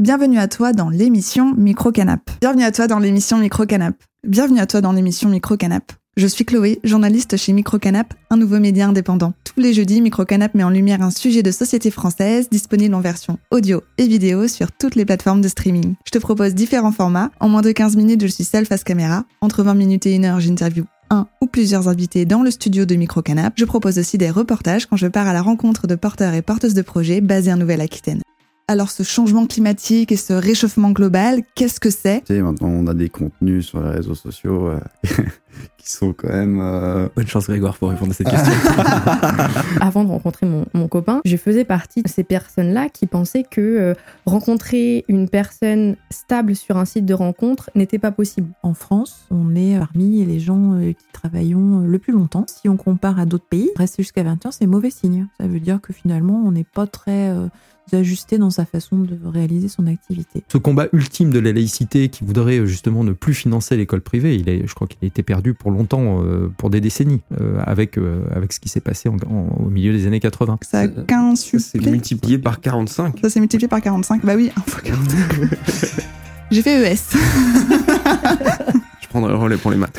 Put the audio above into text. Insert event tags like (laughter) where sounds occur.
Bienvenue à toi dans l'émission Micro Canap. Bienvenue à toi dans l'émission Micro Canap. Bienvenue à toi dans l'émission Micro Canap. Je suis Chloé, journaliste chez Microcanap, un nouveau média indépendant. Tous les jeudis, Microcanap met en lumière un sujet de société française disponible en version audio et vidéo sur toutes les plateformes de streaming. Je te propose différents formats. En moins de 15 minutes, je suis seule face caméra. Entre 20 minutes et 1 heure, j'interview un ou plusieurs invités dans le studio de Microcanap. Je propose aussi des reportages quand je pars à la rencontre de porteurs et porteuses de projets basés en Nouvelle-Aquitaine. Alors ce changement climatique et ce réchauffement global, qu'est-ce que c'est? Maintenant on a des contenus sur les réseaux sociaux euh, (laughs) qui sont quand même... euh, Bonne chance Grégoire pour répondre à cette question. (laughs) Avant de rencontrer mon, mon copain, je faisais partie de ces personnes-là qui pensaient que euh, rencontrer une personne stable sur un site de rencontre n'était pas possible. En France, on est parmi les gens euh, qui travaillons le plus longtemps. Si on compare à d'autres pays, rester jusqu'à 20 ans, c'est mauvais signe. Ça veut dire que finalement, on n'est pas très euh, ajusté dans sa façon de réaliser son activité. Ce combat ultime de la laïcité qui voudrait justement ne plus financer l'école privée, il est, je crois qu'il a été perdu pour longtemps, euh, pour des décennies, euh, avec, euh, avec ce qui s'est passé en- en- au milieu des années 80. Ça a qu'un C'est multiplié par 45. Ça s'est multiplié par 45 Bah oui, 1 fois 45. (laughs) J'ai fait ES. Je prendrai le relais pour les maths.